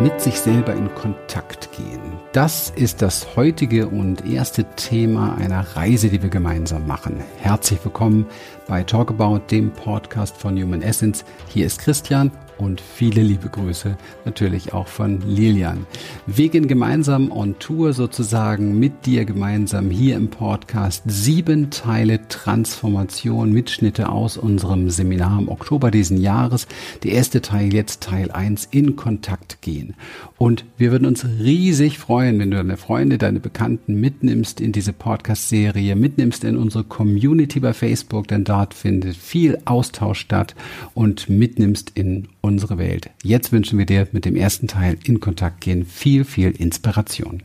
mit sich selber in Kontakt gehen. Das ist das heutige und erste Thema einer Reise, die wir gemeinsam machen. Herzlich willkommen bei Talk About, dem Podcast von Human Essence. Hier ist Christian und viele liebe Grüße natürlich auch von Lilian. Wir gehen gemeinsam on Tour sozusagen mit dir gemeinsam hier im Podcast. Sieben Teile Transformation, Mitschnitte aus unserem Seminar im Oktober diesen Jahres. Der erste Teil jetzt Teil 1 in Kontakt gehen. Und wir würden uns riesig freuen, wenn du deine Freunde, deine Bekannten mitnimmst in diese Podcast-Serie, mitnimmst in unsere Community bei Facebook, denn dort findet viel Austausch statt und mitnimmst in unsere Welt. Jetzt wünschen wir dir mit dem ersten Teil in Kontakt gehen viel, viel Inspiration.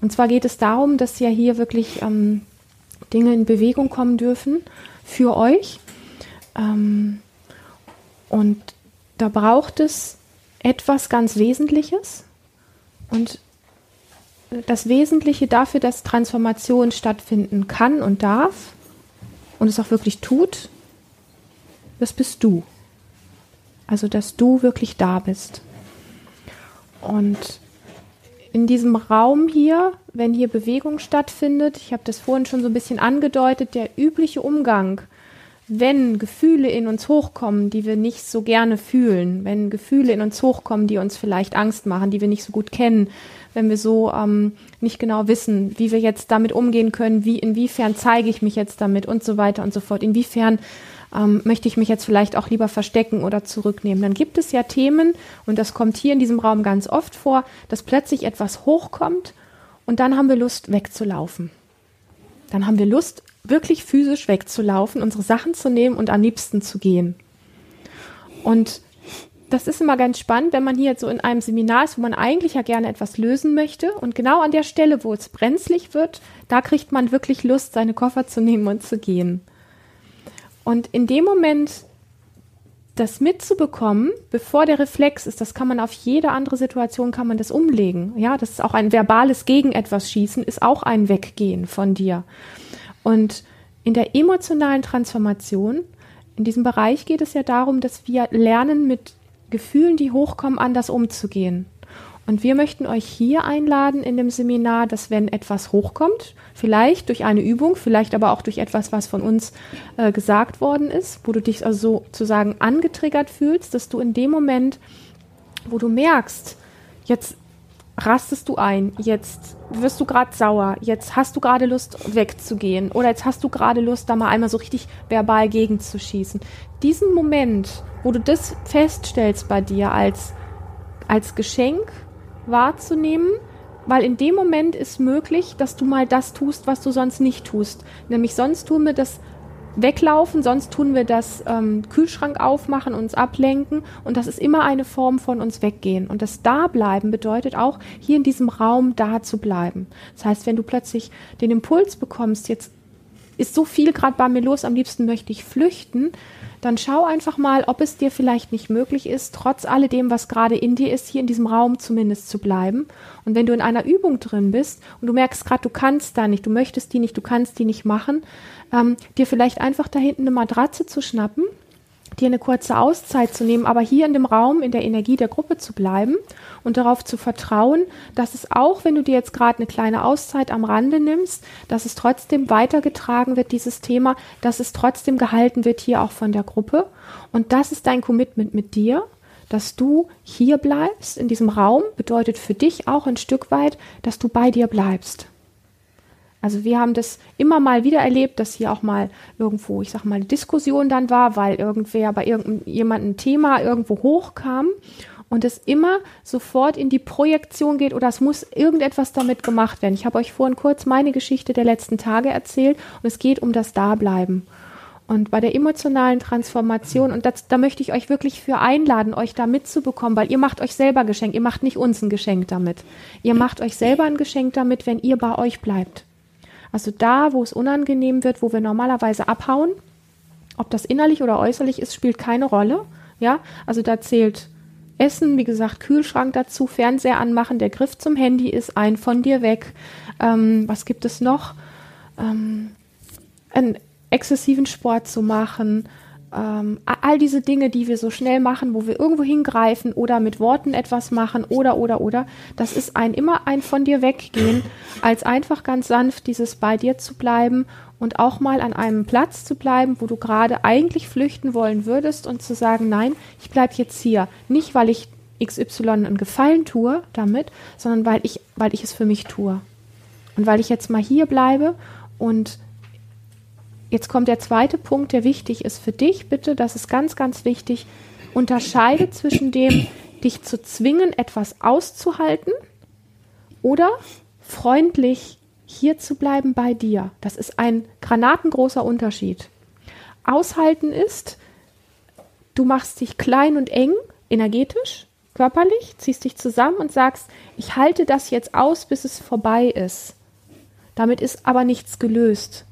Und zwar geht es darum, dass ja hier wirklich ähm, Dinge in Bewegung kommen dürfen für euch. Ähm, und da braucht es etwas ganz Wesentliches. Und das Wesentliche dafür, dass Transformation stattfinden kann und darf und es auch wirklich tut, das bist du. Also, dass du wirklich da bist. Und in diesem Raum hier, wenn hier Bewegung stattfindet, ich habe das vorhin schon so ein bisschen angedeutet, der übliche Umgang, wenn Gefühle in uns hochkommen, die wir nicht so gerne fühlen, wenn Gefühle in uns hochkommen, die uns vielleicht Angst machen, die wir nicht so gut kennen, wenn wir so ähm, nicht genau wissen, wie wir jetzt damit umgehen können, wie inwiefern zeige ich mich jetzt damit und so weiter und so fort, inwiefern ähm, möchte ich mich jetzt vielleicht auch lieber verstecken oder zurücknehmen. Dann gibt es ja Themen, und das kommt hier in diesem Raum ganz oft vor, dass plötzlich etwas hochkommt und dann haben wir Lust wegzulaufen. Dann haben wir Lust, wirklich physisch wegzulaufen, unsere Sachen zu nehmen und am liebsten zu gehen. Und das ist immer ganz spannend, wenn man hier so in einem Seminar ist, wo man eigentlich ja gerne etwas lösen möchte. Und genau an der Stelle, wo es brenzlig wird, da kriegt man wirklich Lust, seine Koffer zu nehmen und zu gehen. Und in dem Moment das mitzubekommen, bevor der Reflex ist, das kann man auf jede andere Situation kann man das umlegen. Ja, das ist auch ein verbales gegen etwas schießen, ist auch ein Weggehen von dir. Und in der emotionalen Transformation, in diesem Bereich geht es ja darum, dass wir lernen, mit Gefühlen, die hochkommen, anders umzugehen. Und wir möchten euch hier einladen in dem Seminar, dass wenn etwas hochkommt, vielleicht durch eine Übung, vielleicht aber auch durch etwas, was von uns äh, gesagt worden ist, wo du dich also sozusagen angetriggert fühlst, dass du in dem Moment, wo du merkst, jetzt rastest du ein, jetzt wirst du gerade sauer, jetzt hast du gerade Lust wegzugehen oder jetzt hast du gerade Lust, da mal einmal so richtig verbal gegenzuschießen. Diesen Moment, wo du das feststellst bei dir als, als Geschenk, wahrzunehmen, weil in dem Moment ist möglich, dass du mal das tust, was du sonst nicht tust. Nämlich sonst tun wir das weglaufen, sonst tun wir das ähm, Kühlschrank aufmachen, uns ablenken und das ist immer eine Form von uns weggehen. Und das Dableiben bedeutet auch, hier in diesem Raum da zu bleiben. Das heißt, wenn du plötzlich den Impuls bekommst, jetzt ist so viel gerade bei mir los, am liebsten möchte ich flüchten, dann schau einfach mal, ob es dir vielleicht nicht möglich ist, trotz alledem, was gerade in dir ist, hier in diesem Raum zumindest zu bleiben. Und wenn du in einer Übung drin bist und du merkst gerade, du kannst da nicht, du möchtest die nicht, du kannst die nicht machen, ähm, dir vielleicht einfach da hinten eine Matratze zu schnappen dir eine kurze Auszeit zu nehmen, aber hier in dem Raum, in der Energie der Gruppe zu bleiben und darauf zu vertrauen, dass es auch, wenn du dir jetzt gerade eine kleine Auszeit am Rande nimmst, dass es trotzdem weitergetragen wird, dieses Thema, dass es trotzdem gehalten wird hier auch von der Gruppe. Und das ist dein Commitment mit dir, dass du hier bleibst in diesem Raum, bedeutet für dich auch ein Stück weit, dass du bei dir bleibst. Also wir haben das immer mal wieder erlebt, dass hier auch mal irgendwo, ich sag mal, eine Diskussion dann war, weil irgendwer bei irgendjemandem Thema irgendwo hochkam und es immer sofort in die Projektion geht oder es muss irgendetwas damit gemacht werden. Ich habe euch vorhin kurz meine Geschichte der letzten Tage erzählt und es geht um das Dableiben. Und bei der emotionalen Transformation, und das, da möchte ich euch wirklich für einladen, euch da mitzubekommen, weil ihr macht euch selber Geschenk, ihr macht nicht uns ein Geschenk damit. Ihr macht euch selber ein Geschenk damit, wenn ihr bei euch bleibt. Also da, wo es unangenehm wird, wo wir normalerweise abhauen, ob das innerlich oder äußerlich ist, spielt keine Rolle. Ja, also da zählt Essen, wie gesagt, Kühlschrank dazu, Fernseher anmachen, der Griff zum Handy ist ein von dir weg. Ähm, was gibt es noch? Ähm, einen exzessiven Sport zu machen, ähm, all diese Dinge, die wir so schnell machen, wo wir irgendwo hingreifen oder mit Worten etwas machen oder, oder, oder, das ist ein immer ein von dir weggehen, als einfach ganz sanft dieses bei dir zu bleiben und auch mal an einem Platz zu bleiben, wo du gerade eigentlich flüchten wollen würdest und zu sagen, nein, ich bleibe jetzt hier. Nicht, weil ich XY einen Gefallen tue damit, sondern weil ich, weil ich es für mich tue. Und weil ich jetzt mal hier bleibe und Jetzt kommt der zweite Punkt, der wichtig ist für dich, bitte, das ist ganz, ganz wichtig. Unterscheide zwischen dem, dich zu zwingen, etwas auszuhalten oder freundlich hier zu bleiben bei dir. Das ist ein granatengroßer Unterschied. Aushalten ist, du machst dich klein und eng, energetisch, körperlich, ziehst dich zusammen und sagst, ich halte das jetzt aus, bis es vorbei ist. Damit ist aber nichts gelöst.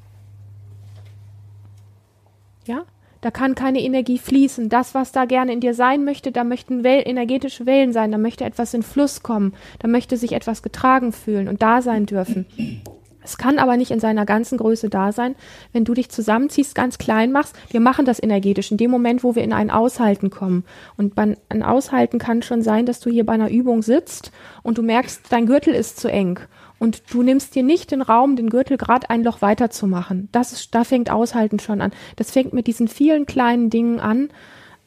Ja? Da kann keine Energie fließen. Das, was da gerne in dir sein möchte, da möchten Well energetische Wellen sein, da möchte etwas in Fluss kommen, da möchte sich etwas getragen fühlen und da sein dürfen. Es kann aber nicht in seiner ganzen Größe da sein, wenn du dich zusammenziehst, ganz klein machst. Wir machen das energetisch in dem Moment, wo wir in ein Aushalten kommen. Und ein Aushalten kann schon sein, dass du hier bei einer Übung sitzt und du merkst, dein Gürtel ist zu eng und du nimmst dir nicht den Raum, den Gürtel gerade ein Loch weiterzumachen. Das ist, da fängt Aushalten schon an. Das fängt mit diesen vielen kleinen Dingen an,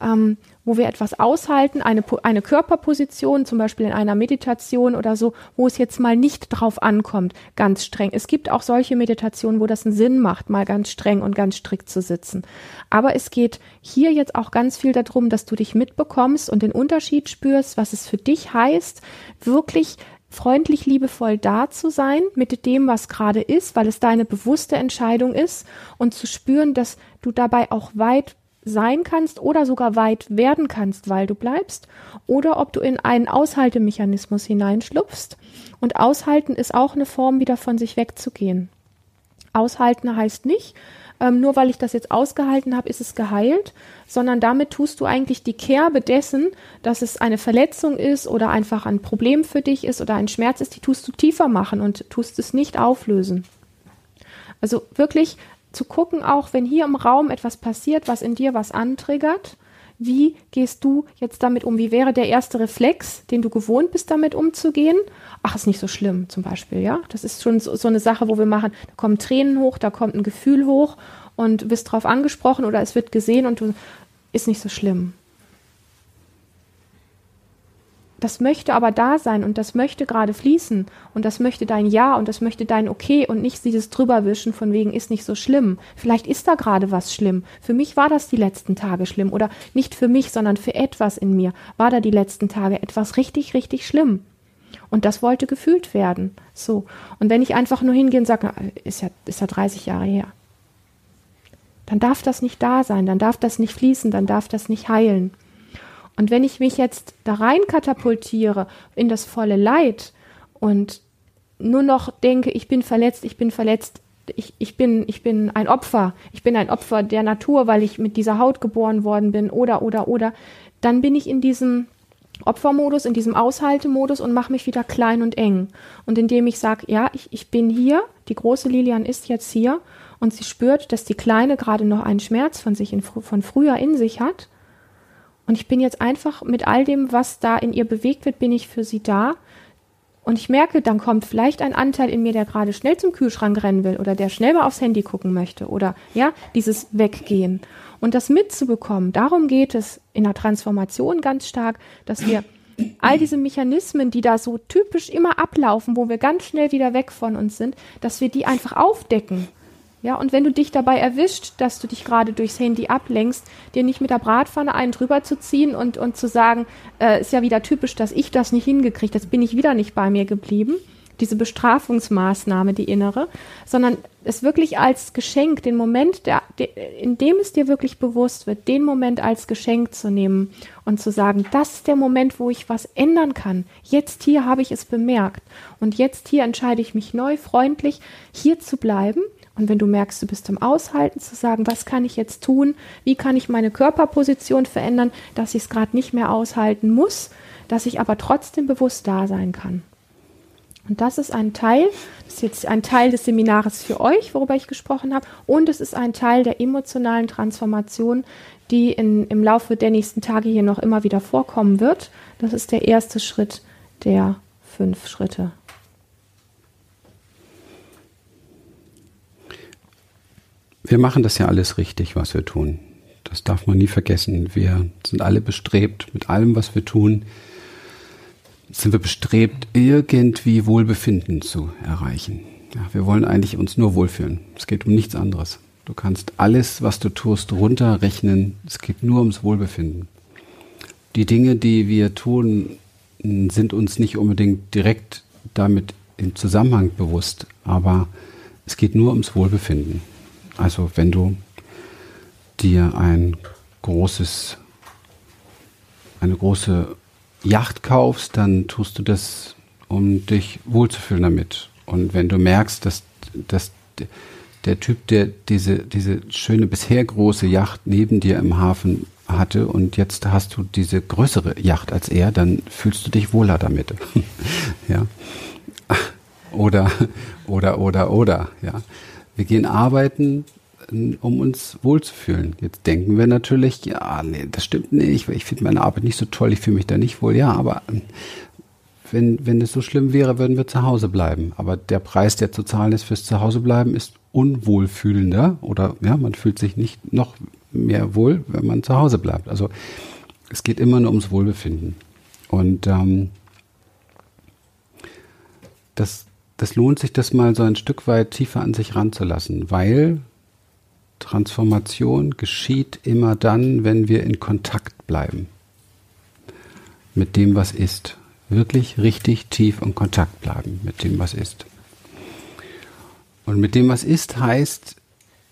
ähm, wo wir etwas aushalten, eine, eine Körperposition, zum Beispiel in einer Meditation oder so, wo es jetzt mal nicht drauf ankommt, ganz streng. Es gibt auch solche Meditationen, wo das einen Sinn macht, mal ganz streng und ganz strikt zu sitzen. Aber es geht hier jetzt auch ganz viel darum, dass du dich mitbekommst und den Unterschied spürst, was es für dich heißt, wirklich freundlich, liebevoll da zu sein mit dem, was gerade ist, weil es deine bewusste Entscheidung ist und zu spüren, dass du dabei auch weit sein kannst oder sogar weit werden kannst, weil du bleibst, oder ob du in einen Aushaltemechanismus hineinschlupfst. Und aushalten ist auch eine Form, wieder von sich wegzugehen. Aushalten heißt nicht, ähm, nur weil ich das jetzt ausgehalten habe, ist es geheilt, sondern damit tust du eigentlich die Kerbe dessen, dass es eine Verletzung ist oder einfach ein Problem für dich ist oder ein Schmerz ist, die tust du tiefer machen und tust es nicht auflösen. Also wirklich zu gucken, auch wenn hier im Raum etwas passiert, was in dir was antriggert, wie gehst du jetzt damit um? Wie wäre der erste Reflex, den du gewohnt bist, damit umzugehen? Ach, ist nicht so schlimm, zum Beispiel, ja. Das ist schon so, so eine Sache, wo wir machen, da kommen Tränen hoch, da kommt ein Gefühl hoch und bist drauf angesprochen oder es wird gesehen und du ist nicht so schlimm. Das möchte aber da sein und das möchte gerade fließen und das möchte dein Ja und das möchte dein Okay und nicht dieses drüberwischen von wegen ist nicht so schlimm. Vielleicht ist da gerade was schlimm. Für mich war das die letzten Tage schlimm oder nicht für mich, sondern für etwas in mir war da die letzten Tage etwas richtig, richtig schlimm. Und das wollte gefühlt werden. So. Und wenn ich einfach nur hingehe und sage, ist ja, ist ja 30 Jahre her, dann darf das nicht da sein, dann darf das nicht fließen, dann darf das nicht heilen. Und wenn ich mich jetzt da rein katapultiere in das volle Leid und nur noch denke, ich bin verletzt, ich bin verletzt, ich, ich, bin, ich bin ein Opfer, ich bin ein Opfer der Natur, weil ich mit dieser Haut geboren worden bin, oder, oder, oder, dann bin ich in diesem Opfermodus, in diesem Aushaltemodus und mache mich wieder klein und eng. Und indem ich sage, ja, ich, ich bin hier, die große Lilian ist jetzt hier und sie spürt, dass die Kleine gerade noch einen Schmerz von sich in, von früher in sich hat, und ich bin jetzt einfach mit all dem, was da in ihr bewegt wird, bin ich für sie da. Und ich merke, dann kommt vielleicht ein Anteil in mir, der gerade schnell zum Kühlschrank rennen will oder der schnell mal aufs Handy gucken möchte oder ja, dieses Weggehen. Und das mitzubekommen, darum geht es in der Transformation ganz stark, dass wir all diese Mechanismen, die da so typisch immer ablaufen, wo wir ganz schnell wieder weg von uns sind, dass wir die einfach aufdecken. Ja, und wenn du dich dabei erwischt, dass du dich gerade durchs Handy ablenkst, dir nicht mit der Bratpfanne einen drüber zu ziehen und, und zu sagen, äh, ist ja wieder typisch, dass ich das nicht hingekriegt, jetzt bin ich wieder nicht bei mir geblieben, diese Bestrafungsmaßnahme, die innere, sondern es wirklich als Geschenk, den Moment, der, in dem es dir wirklich bewusst wird, den Moment als Geschenk zu nehmen und zu sagen, das ist der Moment, wo ich was ändern kann. Jetzt hier habe ich es bemerkt und jetzt hier entscheide ich mich neu, freundlich hier zu bleiben und wenn du merkst, du bist im Aushalten, zu sagen, was kann ich jetzt tun? Wie kann ich meine Körperposition verändern, dass ich es gerade nicht mehr aushalten muss, dass ich aber trotzdem bewusst da sein kann. Und das ist ein Teil, das ist jetzt ein Teil des Seminares für euch, worüber ich gesprochen habe, und es ist ein Teil der emotionalen Transformation, die in, im Laufe der nächsten Tage hier noch immer wieder vorkommen wird. Das ist der erste Schritt der fünf Schritte. Wir machen das ja alles richtig, was wir tun. Das darf man nie vergessen. Wir sind alle bestrebt, mit allem, was wir tun, sind wir bestrebt, irgendwie Wohlbefinden zu erreichen. Ja, wir wollen eigentlich uns nur wohlfühlen. Es geht um nichts anderes. Du kannst alles, was du tust, runterrechnen. Es geht nur ums Wohlbefinden. Die Dinge, die wir tun, sind uns nicht unbedingt direkt damit im Zusammenhang bewusst, aber es geht nur ums Wohlbefinden. Also wenn du dir ein großes, eine große Yacht kaufst, dann tust du das, um dich wohlzufühlen damit. Und wenn du merkst, dass, dass der Typ, der diese, diese schöne bisher große Yacht neben dir im Hafen hatte und jetzt hast du diese größere Yacht als er, dann fühlst du dich wohler damit. ja. Oder, oder, oder, oder, ja. Wir gehen arbeiten, um uns wohlzufühlen. Jetzt denken wir natürlich, ja, nee, das stimmt nicht, ich finde meine Arbeit nicht so toll, ich fühle mich da nicht wohl. Ja, aber ähm, wenn, wenn es so schlimm wäre, würden wir zu Hause bleiben. Aber der Preis, der zu zahlen ist fürs Zuhausebleiben, ist unwohlfühlender oder ja, man fühlt sich nicht noch mehr wohl, wenn man zu Hause bleibt. Also es geht immer nur ums Wohlbefinden. Und ähm, das, das lohnt sich, das mal so ein Stück weit tiefer an sich ranzulassen, weil Transformation geschieht immer dann, wenn wir in Kontakt bleiben mit dem, was ist. Wirklich richtig tief in Kontakt bleiben mit dem, was ist. Und mit dem, was ist, heißt,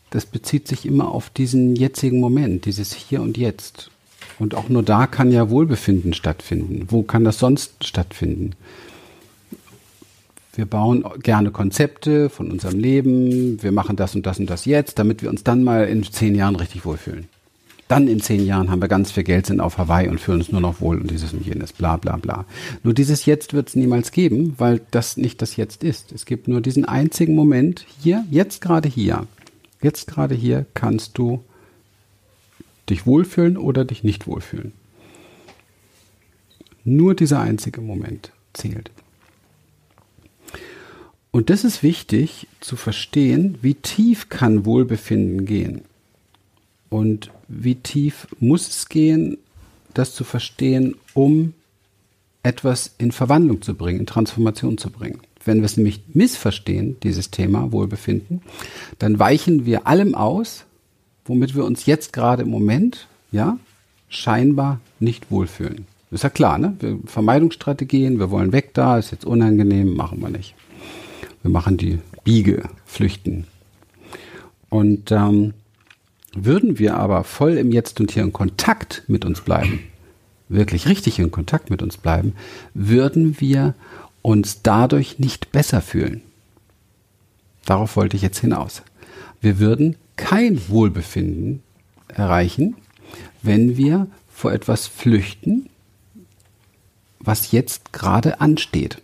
das bezieht sich immer auf diesen jetzigen Moment, dieses Hier und Jetzt. Und auch nur da kann ja Wohlbefinden stattfinden. Wo kann das sonst stattfinden? Wir bauen gerne Konzepte von unserem Leben. Wir machen das und das und das jetzt, damit wir uns dann mal in zehn Jahren richtig wohlfühlen. Dann in zehn Jahren haben wir ganz viel Geld, sind auf Hawaii und fühlen uns nur noch wohl und dieses und jenes, bla bla bla. Nur dieses Jetzt wird es niemals geben, weil das nicht das Jetzt ist. Es gibt nur diesen einzigen Moment hier, jetzt gerade hier. Jetzt gerade hier kannst du dich wohlfühlen oder dich nicht wohlfühlen. Nur dieser einzige Moment zählt. Und das ist wichtig zu verstehen, wie tief kann Wohlbefinden gehen und wie tief muss es gehen, das zu verstehen, um etwas in Verwandlung zu bringen, in Transformation zu bringen. Wenn wir es nämlich missverstehen, dieses Thema Wohlbefinden, dann weichen wir allem aus, womit wir uns jetzt gerade im Moment, ja, scheinbar nicht wohlfühlen. Ist ja klar, ne? Wir, Vermeidungsstrategien, wir wollen weg da, ist jetzt unangenehm, machen wir nicht. Wir machen die Biege, flüchten. Und ähm, würden wir aber voll im Jetzt und Hier in Kontakt mit uns bleiben, wirklich richtig in Kontakt mit uns bleiben, würden wir uns dadurch nicht besser fühlen. Darauf wollte ich jetzt hinaus. Wir würden kein Wohlbefinden erreichen, wenn wir vor etwas flüchten, was jetzt gerade ansteht.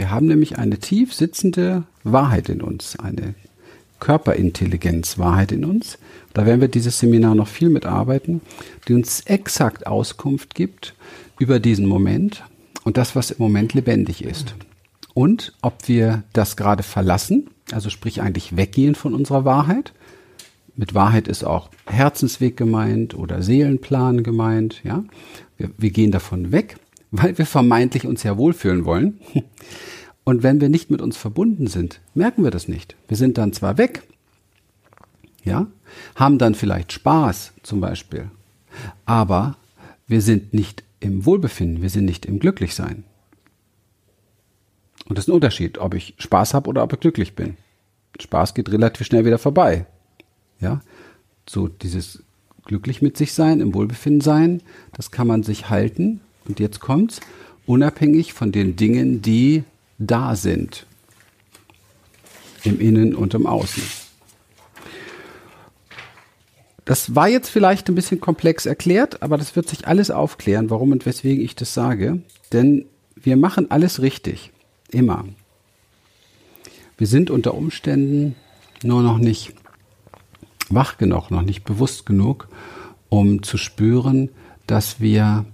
Wir haben nämlich eine tief sitzende Wahrheit in uns, eine Körperintelligenz, Wahrheit in uns. Da werden wir dieses Seminar noch viel mitarbeiten, die uns exakt Auskunft gibt über diesen Moment und das, was im Moment lebendig ist. Und ob wir das gerade verlassen, also sprich eigentlich weggehen von unserer Wahrheit. Mit Wahrheit ist auch Herzensweg gemeint oder Seelenplan gemeint, ja. Wir, wir gehen davon weg weil wir vermeintlich uns ja wohlfühlen wollen. Und wenn wir nicht mit uns verbunden sind, merken wir das nicht. Wir sind dann zwar weg, ja, haben dann vielleicht Spaß zum Beispiel, aber wir sind nicht im Wohlbefinden, wir sind nicht im Glücklichsein. Und das ist ein Unterschied, ob ich Spaß habe oder ob ich glücklich bin. Spaß geht relativ schnell wieder vorbei. Ja, so dieses glücklich mit sich sein, im Wohlbefinden sein, das kann man sich halten, und jetzt kommt's, unabhängig von den Dingen, die da sind. Im Innen und im Außen. das war jetzt vielleicht ein bisschen komplex erklärt, aber das wird sich alles aufklären, warum und weswegen ich das sage. Denn wir machen alles richtig. Immer. Wir sind unter Umständen nur noch nicht wach genug, noch nicht bewusst genug, um zu spüren, dass wir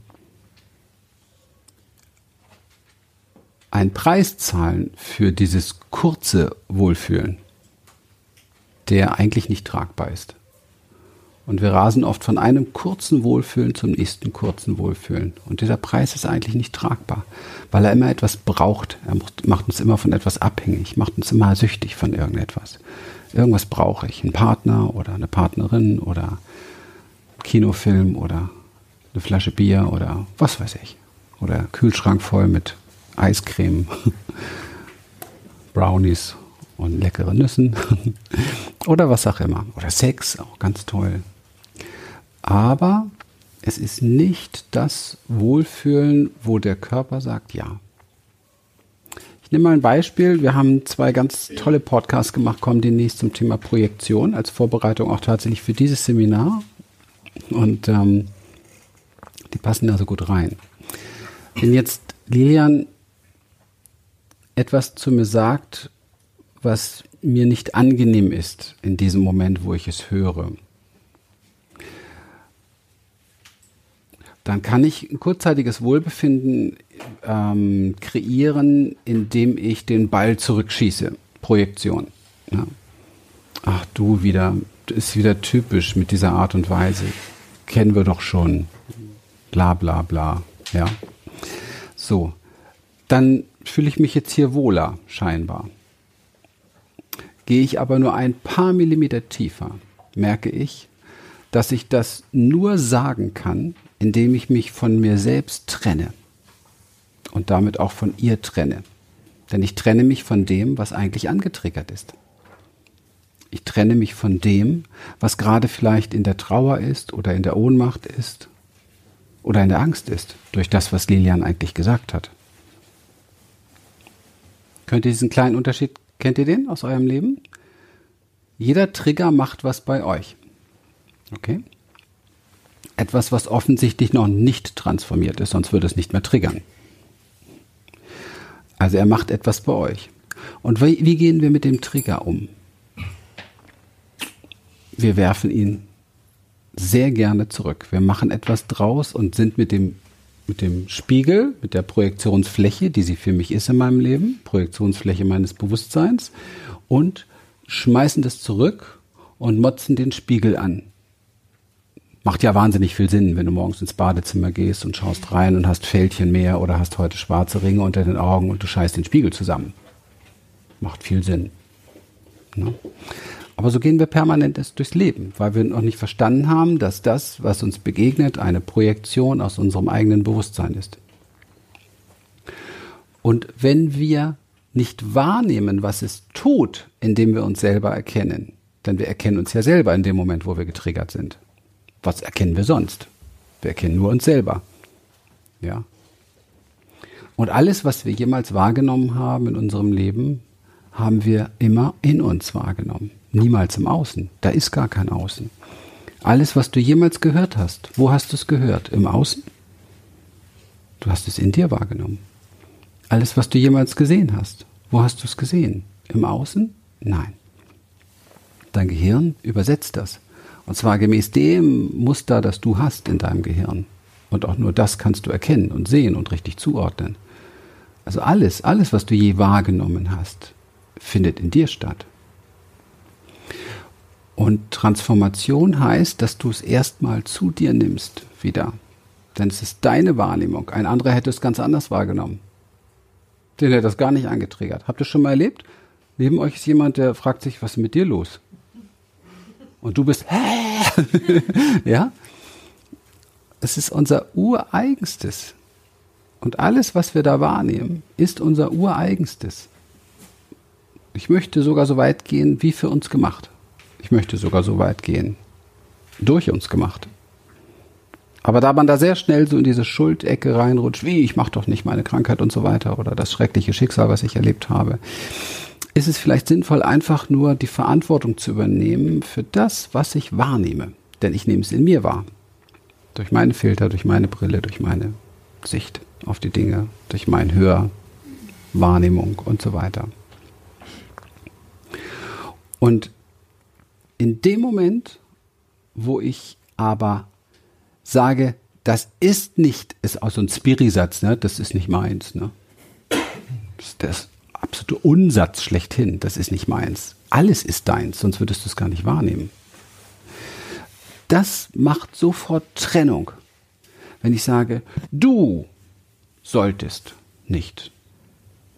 einen Preis zahlen für dieses kurze Wohlfühlen, der eigentlich nicht tragbar ist. Und wir rasen oft von einem kurzen Wohlfühlen zum nächsten kurzen Wohlfühlen. Und dieser Preis ist eigentlich nicht tragbar, weil er immer etwas braucht. Er macht uns immer von etwas abhängig, macht uns immer süchtig von irgendetwas. Irgendwas brauche ich. Ein Partner oder eine Partnerin oder Kinofilm oder eine Flasche Bier oder was weiß ich. Oder Kühlschrank voll mit Eiscreme, Brownies und leckere Nüssen oder was auch immer. Oder Sex, auch ganz toll. Aber es ist nicht das Wohlfühlen, wo der Körper sagt ja. Ich nehme mal ein Beispiel. Wir haben zwei ganz tolle Podcasts gemacht, kommen demnächst zum Thema Projektion als Vorbereitung auch tatsächlich für dieses Seminar. Und ähm, die passen da so gut rein. Wenn jetzt Lilian etwas zu mir sagt, was mir nicht angenehm ist in diesem Moment, wo ich es höre, dann kann ich ein kurzzeitiges Wohlbefinden ähm, kreieren, indem ich den Ball zurückschieße. Projektion. Ja. Ach du wieder, ist wieder typisch mit dieser Art und Weise. Kennen wir doch schon. Bla bla bla. Ja. So. Dann fühle ich mich jetzt hier wohler, scheinbar. Gehe ich aber nur ein paar Millimeter tiefer, merke ich, dass ich das nur sagen kann, indem ich mich von mir selbst trenne und damit auch von ihr trenne. Denn ich trenne mich von dem, was eigentlich angetriggert ist. Ich trenne mich von dem, was gerade vielleicht in der Trauer ist oder in der Ohnmacht ist oder in der Angst ist, durch das, was Lilian eigentlich gesagt hat. Könnt ihr diesen kleinen Unterschied, kennt ihr den aus eurem Leben? Jeder Trigger macht was bei euch. Okay? etwas, was offensichtlich noch nicht transformiert ist, sonst würde es nicht mehr triggern. Also er macht etwas bei euch. Und wie, wie gehen wir mit dem Trigger um? Wir werfen ihn sehr gerne zurück. Wir machen etwas draus und sind mit dem, mit dem Spiegel, mit der Projektionsfläche, die sie für mich ist in meinem Leben, Projektionsfläche meines Bewusstseins, und schmeißen das zurück und motzen den Spiegel an macht ja wahnsinnig viel Sinn, wenn du morgens ins Badezimmer gehst und schaust rein und hast Fältchen mehr oder hast heute schwarze Ringe unter den Augen und du scheißt den Spiegel zusammen. Macht viel Sinn. Ne? Aber so gehen wir permanent durchs Leben, weil wir noch nicht verstanden haben, dass das, was uns begegnet, eine Projektion aus unserem eigenen Bewusstsein ist. Und wenn wir nicht wahrnehmen, was es tut, indem wir uns selber erkennen, denn wir erkennen uns ja selber in dem Moment, wo wir getriggert sind. Was erkennen wir sonst? Wir erkennen nur uns selber. Ja. Und alles, was wir jemals wahrgenommen haben in unserem Leben, haben wir immer in uns wahrgenommen. Niemals im Außen. Da ist gar kein Außen. Alles, was du jemals gehört hast, wo hast du es gehört? Im Außen? Du hast es in dir wahrgenommen. Alles, was du jemals gesehen hast, wo hast du es gesehen? Im Außen? Nein. Dein Gehirn übersetzt das. Und zwar gemäß dem Muster, das du hast in deinem Gehirn. Und auch nur das kannst du erkennen und sehen und richtig zuordnen. Also alles, alles, was du je wahrgenommen hast, findet in dir statt. Und Transformation heißt, dass du es erstmal zu dir nimmst wieder. Denn es ist deine Wahrnehmung. Ein anderer hätte es ganz anders wahrgenommen. Den hätte das gar nicht angetriggert. Habt ihr schon mal erlebt? Neben euch ist jemand, der fragt sich, was ist mit dir los? Und du bist, hä? ja? Es ist unser ureigenstes. Und alles, was wir da wahrnehmen, ist unser ureigenstes. Ich möchte sogar so weit gehen, wie für uns gemacht. Ich möchte sogar so weit gehen, durch uns gemacht. Aber da man da sehr schnell so in diese Schuldecke reinrutscht, wie ich mache doch nicht meine Krankheit und so weiter oder das schreckliche Schicksal, was ich erlebt habe, ist es vielleicht sinnvoll, einfach nur die Verantwortung zu übernehmen für das, was ich wahrnehme. Denn ich nehme es in mir wahr. Durch meine Filter, durch meine Brille, durch meine Sicht auf die Dinge, durch mein Hör, Wahrnehmung und so weiter. Und in dem Moment, wo ich aber sage, das ist nicht, ist auch so ein Spirisatz, ne? das ist nicht meins. Ne? Das ist der absolute Unsatz schlechthin, das ist nicht meins. Alles ist deins, sonst würdest du es gar nicht wahrnehmen. Das macht sofort Trennung. Wenn ich sage, du solltest nicht,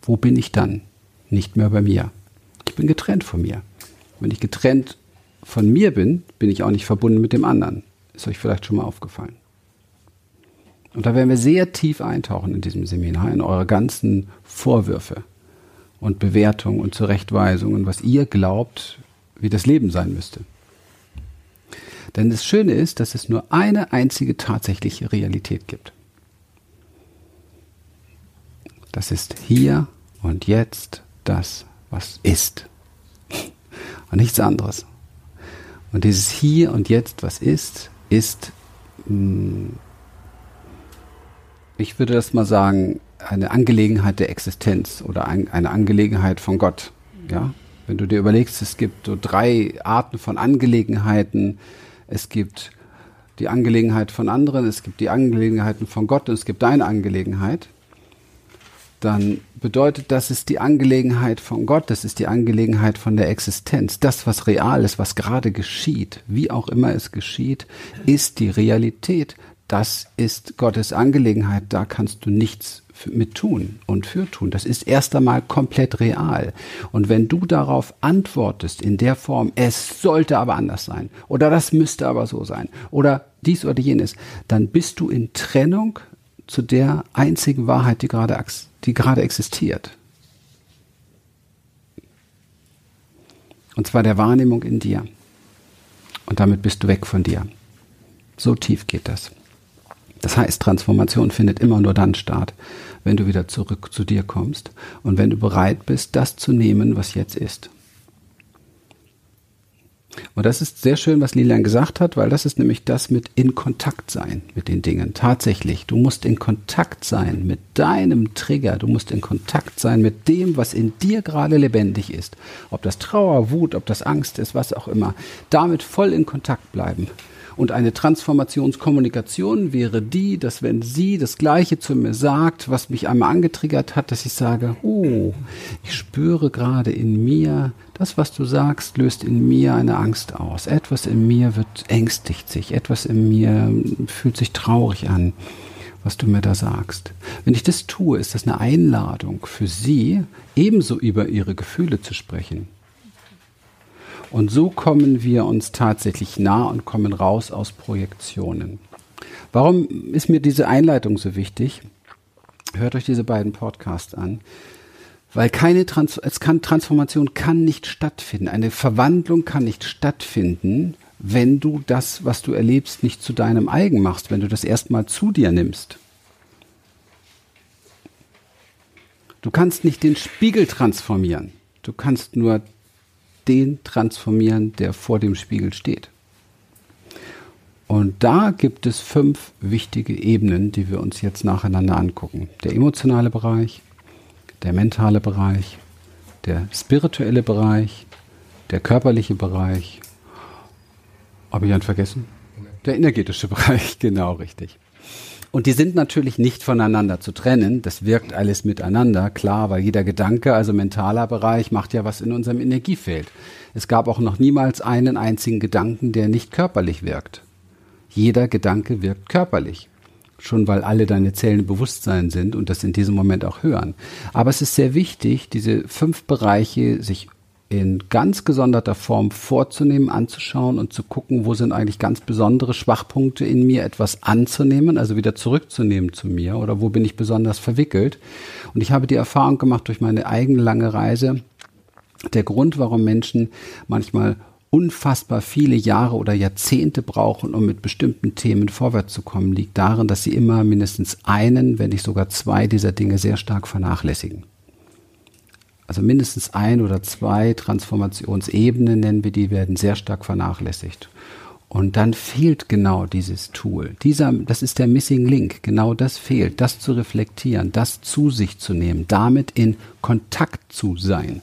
wo bin ich dann? Nicht mehr bei mir. Ich bin getrennt von mir. Wenn ich getrennt von mir bin, bin ich auch nicht verbunden mit dem anderen. Ist euch vielleicht schon mal aufgefallen. Und da werden wir sehr tief eintauchen in diesem Seminar, in eure ganzen Vorwürfe und Bewertungen und Zurechtweisungen, was ihr glaubt, wie das Leben sein müsste. Denn das Schöne ist, dass es nur eine einzige tatsächliche Realität gibt. Das ist hier und jetzt das, was ist. Und nichts anderes. Und dieses hier und jetzt, was ist, ist, hm, ich würde das mal sagen, eine Angelegenheit der Existenz oder eine Angelegenheit von Gott. Ja, wenn du dir überlegst, es gibt so drei Arten von Angelegenheiten. Es gibt die Angelegenheit von anderen, es gibt die Angelegenheiten von Gott und es gibt deine Angelegenheit dann bedeutet das ist die Angelegenheit von Gott, das ist die Angelegenheit von der Existenz. Das, was real ist, was gerade geschieht, wie auch immer es geschieht, ist die Realität. Das ist Gottes Angelegenheit, da kannst du nichts mit tun und für tun. Das ist erst einmal komplett real. Und wenn du darauf antwortest in der Form, es sollte aber anders sein oder das müsste aber so sein oder dies oder jenes, dann bist du in Trennung zu der einzigen Wahrheit, die gerade, die gerade existiert. Und zwar der Wahrnehmung in dir. Und damit bist du weg von dir. So tief geht das. Das heißt, Transformation findet immer nur dann statt, wenn du wieder zurück zu dir kommst und wenn du bereit bist, das zu nehmen, was jetzt ist. Und das ist sehr schön, was Lilian gesagt hat, weil das ist nämlich das mit in Kontakt sein mit den Dingen. Tatsächlich, du musst in Kontakt sein mit deinem Trigger, du musst in Kontakt sein mit dem, was in dir gerade lebendig ist. Ob das Trauer, Wut, ob das Angst ist, was auch immer. Damit voll in Kontakt bleiben. Und eine Transformationskommunikation wäre die, dass wenn sie das Gleiche zu mir sagt, was mich einmal angetriggert hat, dass ich sage, oh, ich spüre gerade in mir, das, was du sagst, löst in mir eine Angst aus. Etwas in mir wird ängstigt sich, etwas in mir fühlt sich traurig an was du mir da sagst. Wenn ich das tue, ist das eine Einladung für sie, ebenso über ihre Gefühle zu sprechen. Und so kommen wir uns tatsächlich nah und kommen raus aus Projektionen. Warum ist mir diese Einleitung so wichtig? Hört euch diese beiden Podcasts an. Weil keine Trans es kann, Transformation kann nicht stattfinden. Eine Verwandlung kann nicht stattfinden, wenn du das, was du erlebst, nicht zu deinem eigen machst, wenn du das erstmal zu dir nimmst. Du kannst nicht den Spiegel transformieren. Du kannst nur den transformieren, der vor dem Spiegel steht. Und da gibt es fünf wichtige Ebenen, die wir uns jetzt nacheinander angucken. Der emotionale Bereich, der mentale Bereich, der spirituelle Bereich, der körperliche Bereich. Habe ich einen vergessen? Der energetische Bereich, genau richtig. Und die sind natürlich nicht voneinander zu trennen. Das wirkt alles miteinander, klar, weil jeder Gedanke, also mentaler Bereich, macht ja was in unserem Energiefeld. Es gab auch noch niemals einen einzigen Gedanken, der nicht körperlich wirkt. Jeder Gedanke wirkt körperlich. Schon weil alle deine Zellen Bewusstsein sind und das in diesem Moment auch hören. Aber es ist sehr wichtig, diese fünf Bereiche sich in ganz gesonderter Form vorzunehmen, anzuschauen und zu gucken, wo sind eigentlich ganz besondere Schwachpunkte in mir, etwas anzunehmen, also wieder zurückzunehmen zu mir oder wo bin ich besonders verwickelt. Und ich habe die Erfahrung gemacht durch meine eigene lange Reise, der Grund, warum Menschen manchmal unfassbar viele Jahre oder Jahrzehnte brauchen, um mit bestimmten Themen vorwärts zu kommen, liegt darin, dass sie immer mindestens einen, wenn nicht sogar zwei dieser Dinge sehr stark vernachlässigen also mindestens ein oder zwei Transformationsebenen nennen wir die, werden sehr stark vernachlässigt. Und dann fehlt genau dieses Tool. Dieser, das ist der Missing Link. Genau das fehlt. Das zu reflektieren, das zu sich zu nehmen, damit in Kontakt zu sein.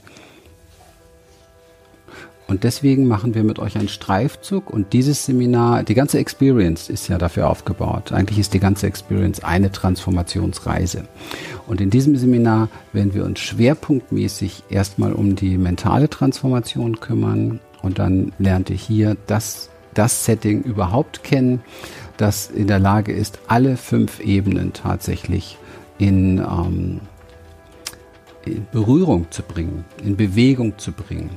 Und deswegen machen wir mit euch einen Streifzug und dieses Seminar, die ganze Experience ist ja dafür aufgebaut. Eigentlich ist die ganze Experience eine Transformationsreise. Und in diesem Seminar werden wir uns schwerpunktmäßig erstmal um die mentale Transformation kümmern und dann lernt ihr hier das, das Setting überhaupt kennen, das in der Lage ist, alle fünf Ebenen tatsächlich in, ähm, in Berührung zu bringen, in Bewegung zu bringen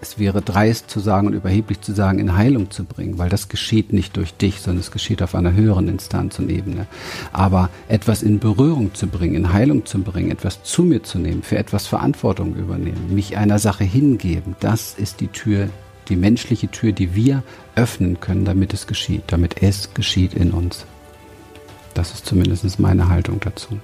es wäre dreist zu sagen und überheblich zu sagen, in Heilung zu bringen, weil das geschieht nicht durch dich, sondern es geschieht auf einer höheren Instanz und Ebene. Aber etwas in Berührung zu bringen, in Heilung zu bringen, etwas zu mir zu nehmen, für etwas Verantwortung übernehmen, mich einer Sache hingeben, das ist die Tür, die menschliche Tür, die wir öffnen können, damit es geschieht, damit es geschieht in uns. Das ist zumindest meine Haltung dazu.